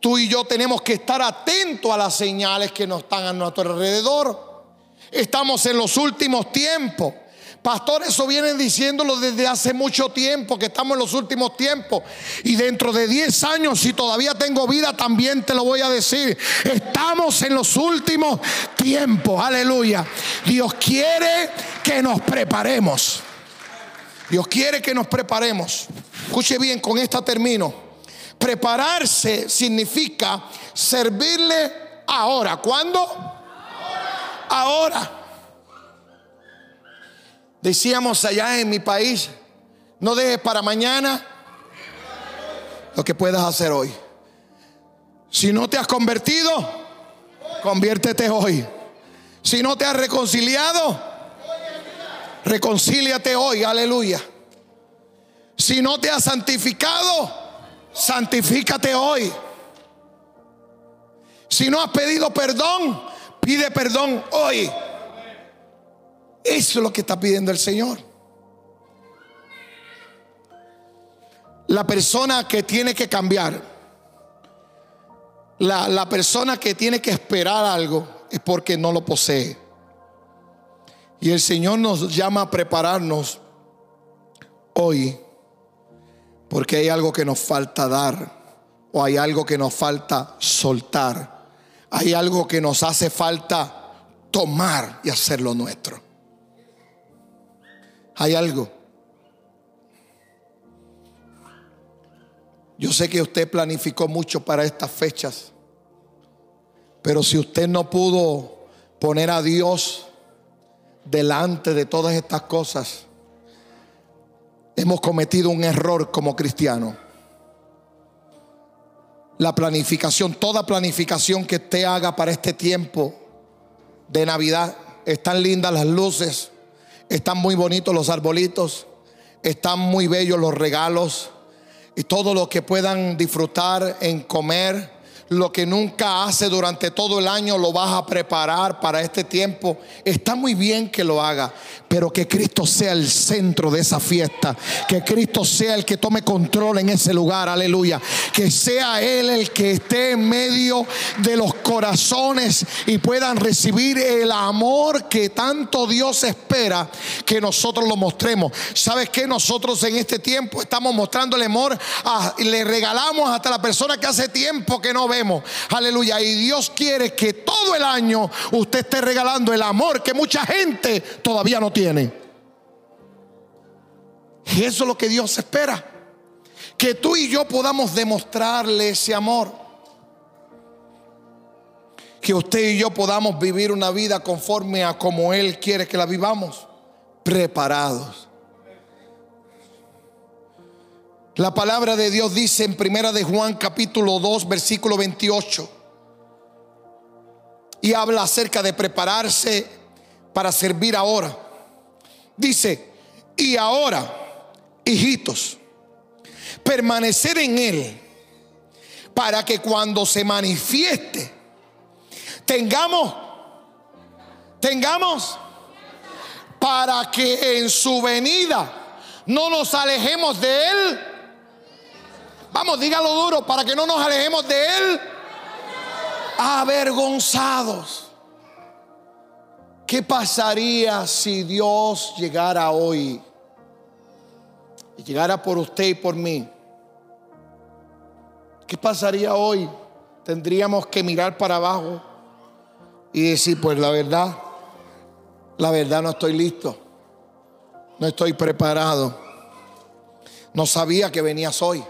Tú y yo tenemos que estar atentos a las señales que nos están a nuestro alrededor. Estamos en los últimos tiempos. Pastor, eso vienen diciéndolo desde hace mucho tiempo, que estamos en los últimos tiempos. Y dentro de 10 años, si todavía tengo vida, también te lo voy a decir. Estamos en los últimos tiempos. Aleluya. Dios quiere que nos preparemos. Dios quiere que nos preparemos. Escuche bien, con esta termino. Prepararse significa servirle ahora. ¿Cuándo? Ahora. Decíamos allá en mi país, no dejes para mañana lo que puedas hacer hoy. Si no te has convertido, conviértete hoy. Si no te has reconciliado, reconcíliate hoy, aleluya. Si no te has santificado, santifícate hoy. Si no has pedido perdón, pide perdón hoy. Eso es lo que está pidiendo el Señor. La persona que tiene que cambiar, la, la, persona que tiene que esperar algo es porque no lo posee. Y el Señor nos llama a prepararnos hoy porque hay algo que nos falta dar o hay algo que nos falta soltar. Hay algo que nos hace falta tomar y hacerlo nuestro hay algo. Yo sé que usted planificó mucho para estas fechas, pero si usted no pudo poner a Dios delante de todas estas cosas, hemos cometido un error como cristianos. La planificación, toda planificación que usted haga para este tiempo de Navidad, están lindas las luces, están muy bonitos los arbolitos, están muy bellos los regalos. Y todo lo que puedan disfrutar en comer lo que nunca hace durante todo el año lo vas a preparar para este tiempo. Está muy bien que lo haga, pero que Cristo sea el centro de esa fiesta. Que Cristo sea el que tome control en ese lugar. Aleluya. Que sea Él el que esté en medio de los corazones y puedan recibir el amor que tanto Dios espera que nosotros lo mostremos. ¿Sabes que Nosotros en este tiempo estamos mostrando el amor. le regalamos hasta la persona que hace tiempo que no ve Aleluya. Y Dios quiere que todo el año usted esté regalando el amor que mucha gente todavía no tiene. Y eso es lo que Dios espera. Que tú y yo podamos demostrarle ese amor. Que usted y yo podamos vivir una vida conforme a como Él quiere que la vivamos. Preparados. La palabra de Dios dice en Primera de Juan capítulo 2 versículo 28 y habla acerca de prepararse para servir ahora. Dice, "Y ahora, hijitos, permanecer en él para que cuando se manifieste tengamos tengamos para que en su venida no nos alejemos de él Vamos, dígalo duro para que no nos alejemos de Él. Avergonzados. ¿Qué pasaría si Dios llegara hoy y llegara por usted y por mí? ¿Qué pasaría hoy? Tendríamos que mirar para abajo y decir, pues la verdad, la verdad no estoy listo, no estoy preparado, no sabía que venías hoy.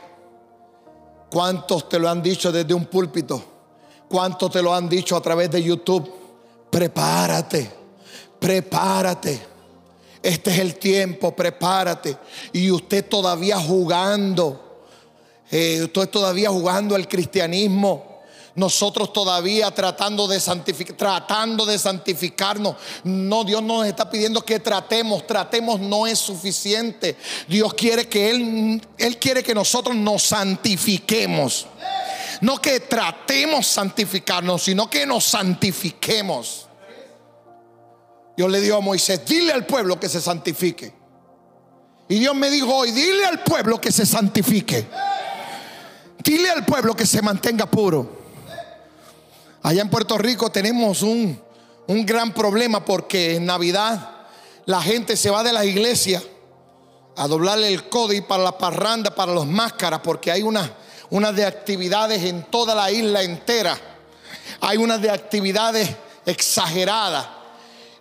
¿Cuántos te lo han dicho desde un púlpito? ¿Cuánto te lo han dicho a través de YouTube? Prepárate, prepárate. Este es el tiempo, prepárate. Y usted todavía jugando, eh, usted todavía jugando al cristianismo. Nosotros todavía tratando de, tratando de santificarnos. No, Dios nos está pidiendo que tratemos. Tratemos no es suficiente. Dios quiere que Él, Él quiere que nosotros nos santifiquemos. No que tratemos santificarnos, sino que nos santifiquemos. Dios le dijo a Moisés, dile al pueblo que se santifique. Y Dios me dijo hoy, dile al pueblo que se santifique. Dile al pueblo que se mantenga puro. Allá en Puerto Rico tenemos un, un gran problema porque en Navidad la gente se va de la iglesia a doblarle el código para la parranda, para los máscaras, porque hay unas una de actividades en toda la isla entera. Hay unas de actividades exageradas.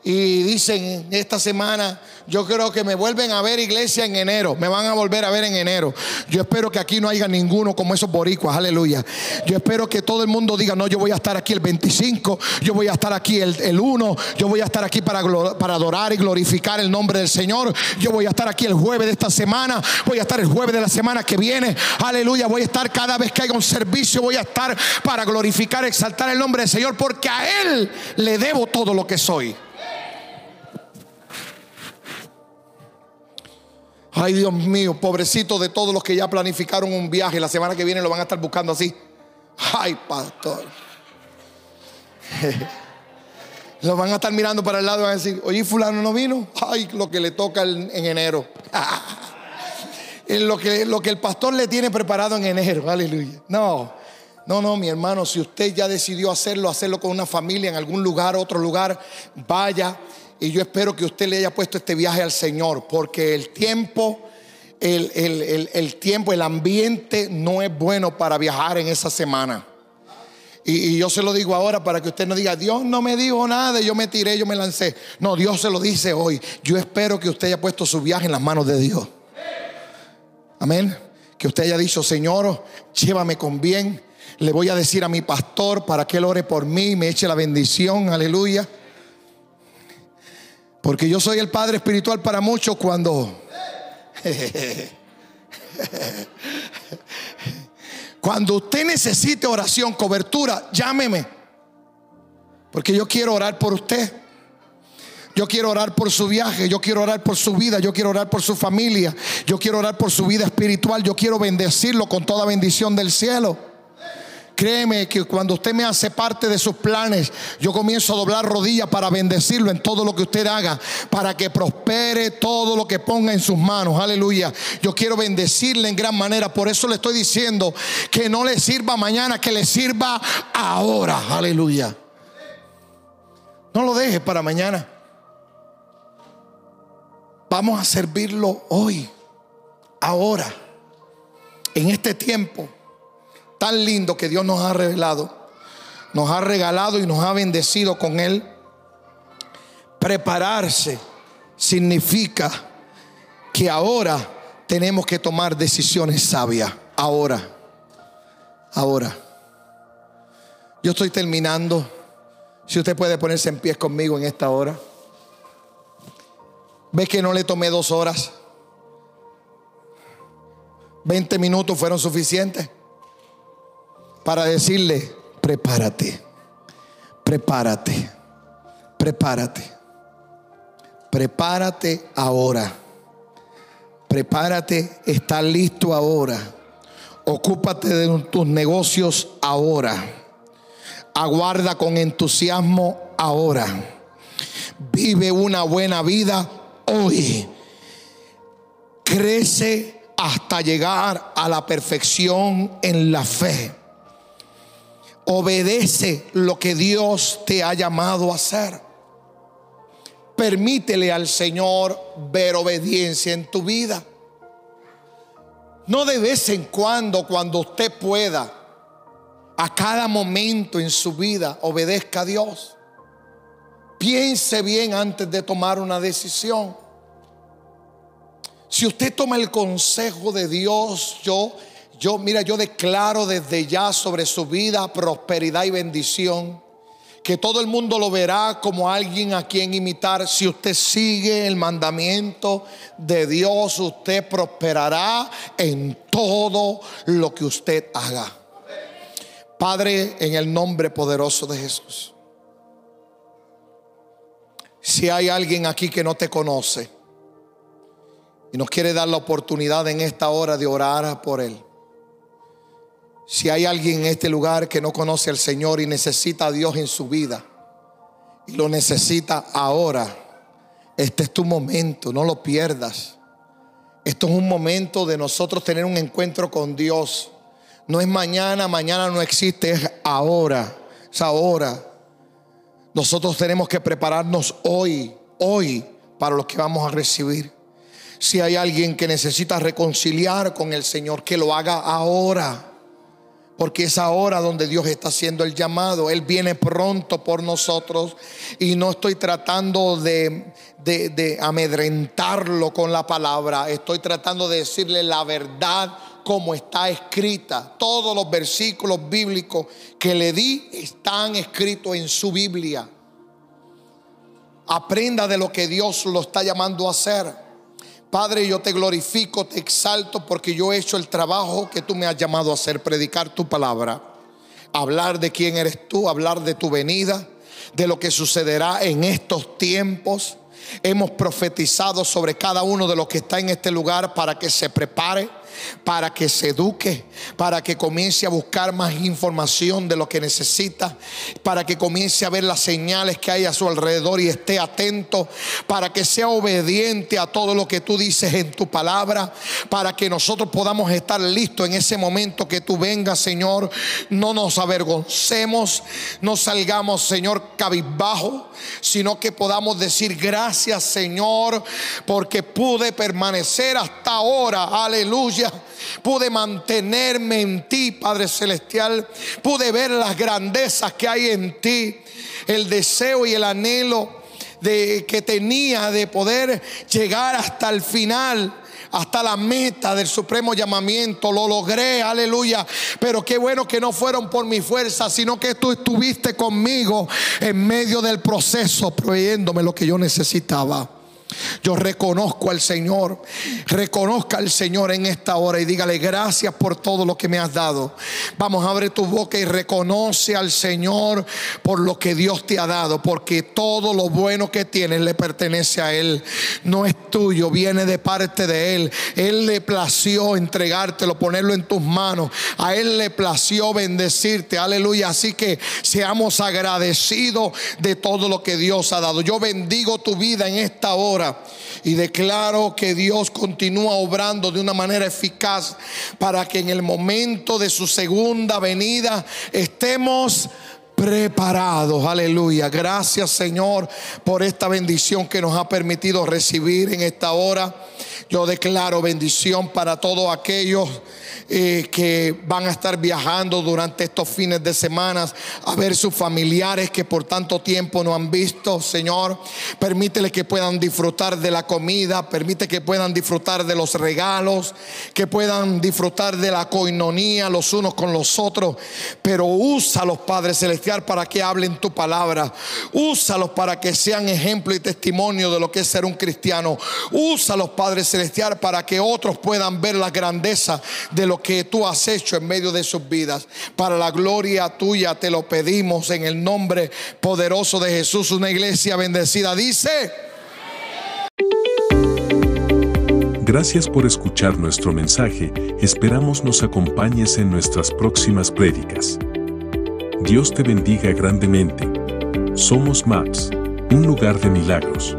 Y dicen esta semana, yo creo que me vuelven a ver iglesia en enero. Me van a volver a ver en enero. Yo espero que aquí no haya ninguno como esos boricuas. Aleluya. Yo espero que todo el mundo diga, no, yo voy a estar aquí el 25, yo voy a estar aquí el, 1, yo voy a estar aquí para, para adorar y glorificar el nombre del Señor. Yo voy a estar aquí el jueves de esta semana. Voy a estar el jueves de la semana que viene. Aleluya. Voy a estar cada vez que haya un servicio. Voy a estar para glorificar, exaltar el nombre del Señor. Porque a Él le debo todo lo que soy. Ay, Dios mío, pobrecito de todos los que ya planificaron un viaje. La semana que viene lo van a estar buscando así. Ay, pastor. (laughs) lo van a estar mirando para el lado y van a decir, oye, fulano no vino. Ay, lo que le toca en enero. (laughs) lo, que, lo que el pastor le tiene preparado en enero. Aleluya. No, no, no, mi hermano, si usted ya decidió hacerlo, hacerlo con una familia en algún lugar, otro lugar, vaya y yo espero que usted le haya puesto este viaje al Señor, porque el tiempo, el, tiempo, el ambiente no es bueno para viajar en esa semana. Y, y, yo se lo digo ahora para que usted no diga, Dios no me dijo nada, yo me tiré, yo me lancé. No, Dios se lo dice hoy. Yo espero que usted haya puesto su viaje en las manos de Dios. Amén. Que usted haya dicho, Señor, llévame con bien. Le voy a decir a mi pastor para que él ore por mí me eche la bendición. Aleluya. Porque yo soy el padre espiritual para muchos cuando... Cuando usted necesite oración, cobertura, llámeme. Porque yo quiero orar por usted. Yo quiero orar por su viaje, yo quiero orar por su vida, yo quiero orar por su familia, yo quiero orar por su vida espiritual, yo quiero bendecirlo con toda bendición del cielo. Créeme que cuando usted me hace parte de sus planes, yo comienzo a doblar rodillas para bendecirlo en todo lo que usted haga, para que prospere todo lo que ponga en sus manos. Aleluya. Yo quiero bendecirle en gran manera. Por eso le estoy diciendo que no le sirva mañana, que le sirva ahora. Aleluya. No lo deje para mañana. Vamos a servirlo hoy, ahora, en este tiempo tan lindo que Dios nos ha revelado, nos ha regalado y nos ha bendecido con Él. Prepararse significa que ahora tenemos que tomar decisiones sabias. Ahora, ahora. Yo estoy terminando. Si usted puede ponerse en pie conmigo en esta hora. ¿Ve que no le tomé dos horas? ¿20 minutos fueron suficientes? Para decirle, prepárate, prepárate, prepárate, prepárate ahora, prepárate, está listo ahora, ocúpate de tus negocios ahora, aguarda con entusiasmo ahora, vive una buena vida hoy, crece hasta llegar a la perfección en la fe Obedece lo que Dios te ha llamado a hacer. Permítele al Señor ver obediencia en tu vida. No de vez en cuando, cuando usted pueda, a cada momento en su vida, obedezca a Dios. Piense bien antes de tomar una decisión. Si usted toma el consejo de Dios, yo Yo, mira, yo declaro desde ya sobre su vida prosperidad y bendición. Que todo el mundo lo verá como alguien a quien imitar. Si usted sigue el mandamiento de Dios, usted prosperará en todo lo que usted haga. Padre, en el nombre poderoso de Jesús. Si hay alguien aquí que no te conoce y nos quiere dar la oportunidad en esta hora de orar por él. Si hay alguien en este lugar que no conoce al Señor y necesita a Dios en su vida y lo necesita ahora, este es tu momento, no lo pierdas. Esto es un momento de nosotros tener un encuentro con Dios no es mañana, mañana no existe, es ahora, es ahora. Nosotros tenemos que prepararnos hoy, hoy, para lo que vamos a recibir. Si hay alguien que necesita reconciliar con el Señor, que lo haga ahora. Porque es ahora donde Dios está haciendo el llamado. Él viene pronto por nosotros. Y no estoy tratando de, de, de amedrentarlo con la palabra. Estoy tratando de decirle la verdad como está escrita. Todos los versículos bíblicos que le di están escritos en su Biblia. Aprenda de lo que Dios lo está llamando a hacer. Padre, yo te glorifico, te exalto porque yo he hecho el trabajo que tú me has llamado a hacer, predicar tu palabra, hablar de quién eres tú, hablar de tu venida, de lo que sucederá en estos tiempos. Hemos profetizado sobre cada uno de los que está en este lugar para que se prepare para que se eduque, para que comience a buscar más información de lo que necesita, para que comience a ver las señales que hay a su alrededor y esté atento, para que sea obediente a todo lo que tú dices en tu palabra, para que nosotros podamos estar listos en ese momento que tú vengas, Señor. No nos avergoncemos, no salgamos, Señor, cabizbajo, sino que podamos decir gracias, Señor, porque pude permanecer hasta ahora. Aleluya Pude mantenerme en ti, Padre Celestial. Pude ver las grandezas que hay en ti. El deseo y el anhelo de que tenía de poder llegar hasta el final hasta la meta del supremo llamamiento. Lo logré, aleluya. Pero qué bueno que no fueron por mi fuerza, sino que tú estuviste conmigo en medio del proceso, proveyéndome lo que yo necesitaba. Yo reconozco al Señor. Reconozca al Señor en esta hora y dígale gracias por todo lo que me has dado. Vamos, abre tu boca y reconoce al Señor por lo que Dios te ha dado. Porque todo lo bueno que tienes le pertenece a Él. No es tuyo, viene de parte de Él. Él le plació entregártelo, ponerlo en tus manos. A Él le plació bendecirte. Aleluya. Así que seamos agradecidos de todo lo que Dios ha dado. Yo bendigo tu vida en esta hora y declaro que Dios continúa obrando de una manera eficaz para que en el momento de su segunda venida estemos preparados. Aleluya. Gracias Señor por esta bendición que nos ha permitido recibir en esta hora. Yo declaro bendición para todos aquellos eh, que van a estar viajando durante estos fines de semana a ver sus familiares que por tanto tiempo no han visto. Señor, permítele que puedan disfrutar de la comida, permite que puedan disfrutar de los regalos, que puedan disfrutar de la coinonía los unos con los otros. Pero úsalos, Padre Celestial, para que hablen tu palabra. Úsalos para que sean ejemplo y testimonio de lo que es ser un cristiano. Úsalos, Padre Celestial, para que otros puedan ver la grandeza de lo que tú has hecho en medio de sus vidas. Para la gloria tuya te lo pedimos en el nombre poderoso de Jesús. Una iglesia bendecida dice. Gracias por escuchar nuestro mensaje. Esperamos nos acompañes en nuestras próximas prédicas. Dios te bendiga grandemente. Somos Maps, un lugar de milagros.